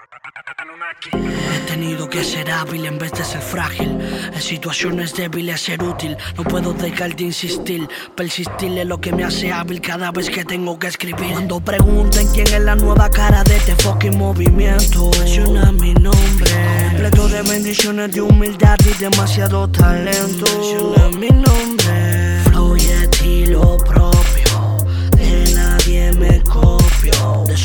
He tenido que ser hábil en vez de ser frágil. En situaciones débiles ser útil. No puedo dejar de insistir. Persistir es lo que me hace hábil cada vez que tengo que escribir. Cuando pregunten quién es la nueva cara de este fucking movimiento, menciona mi nombre. Completo de bendiciones, de humildad y demasiado talento. Menciona mi nombre. Flow y estilo propio. De nadie me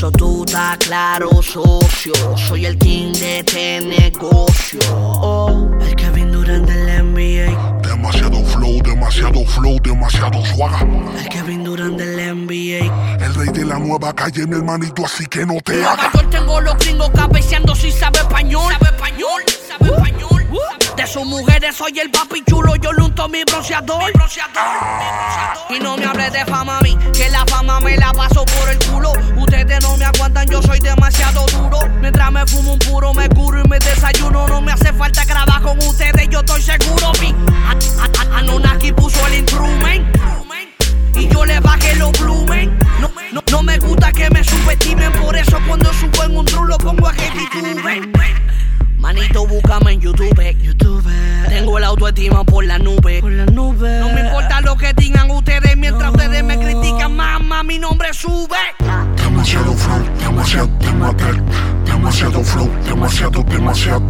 eso tú estás claro, socio. Soy el king de este negocio. Oh, el Kevin Durant del NBA. Demasiado flow, demasiado flow, demasiado suaga. El Kevin Durant del NBA. El rey de la nueva calle, mi hermanito, así que no te Nueva hagas. York tengo los gringos cabeceando si sabe español. Sabe español, sabe español. De sus mujeres soy el papi chulo, yo le unto mi bronceador. Y no me hable de fama a mí, que la fama me la paso por el culo. Ustedes no me aguantan, yo soy demasiado duro. Mientras me fumo un puro, me curo y me desayuno. No me hace falta grabar con ustedes, yo estoy seguro. Mi A- A- A- Anunnaki puso el instrument. Y yo le bajé los blumen. No, no, no me gusta que me subestimen, por eso cuando subo en un drum lo pongo a tituben. Manito, búscame en YouTube. YouTube. Tengo la autoestima por la nube. Por la nube. No me importa lo que digan ustedes mientras ustedes me critican, mamá, mi nombre sube. Demasiado flow, demasiado, demasiado,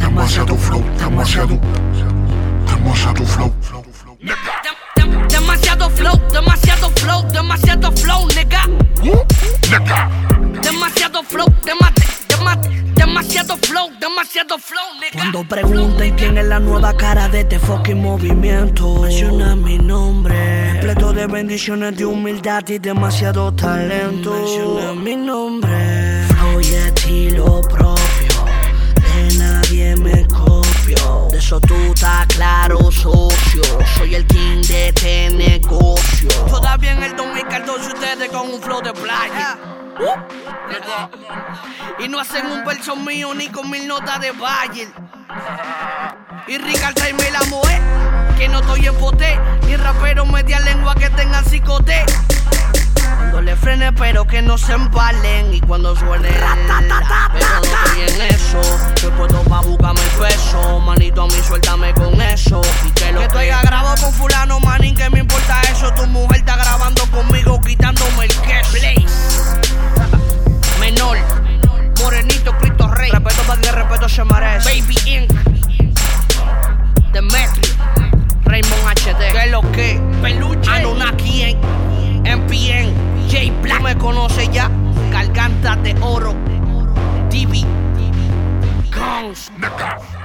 demasiado flow, demasiado, demasiado, demasiado flow, demasiado, demasiado flow. Demasiado flow, demasiado flow, demasiado flow, nigga. Nigga. Demasiado flow, dema- dema- demasiado flow, demasiado flow, nigga. Cuando pregunten quién es la nueva cara de este fucking movimiento, menciona mi nombre. Completo de bendiciones, de humildad y demasiado talento. Menciona mi nombre. Estilo propio. De nadie me copio. De eso tú estás claro, socio. Soy el king de este negocio. Todavía en el 2014 ustedes con un flow de playa. Y no hacen un verso mío ni con mil notas de Bayer. Y Ricardo y me la moe, que no estoy en poté. Ni rapero media lengua que tengan psicote. Le frene, pero que no se empalen. Y cuando suene, pero Garganta de oro. TV. Guns. Nigga.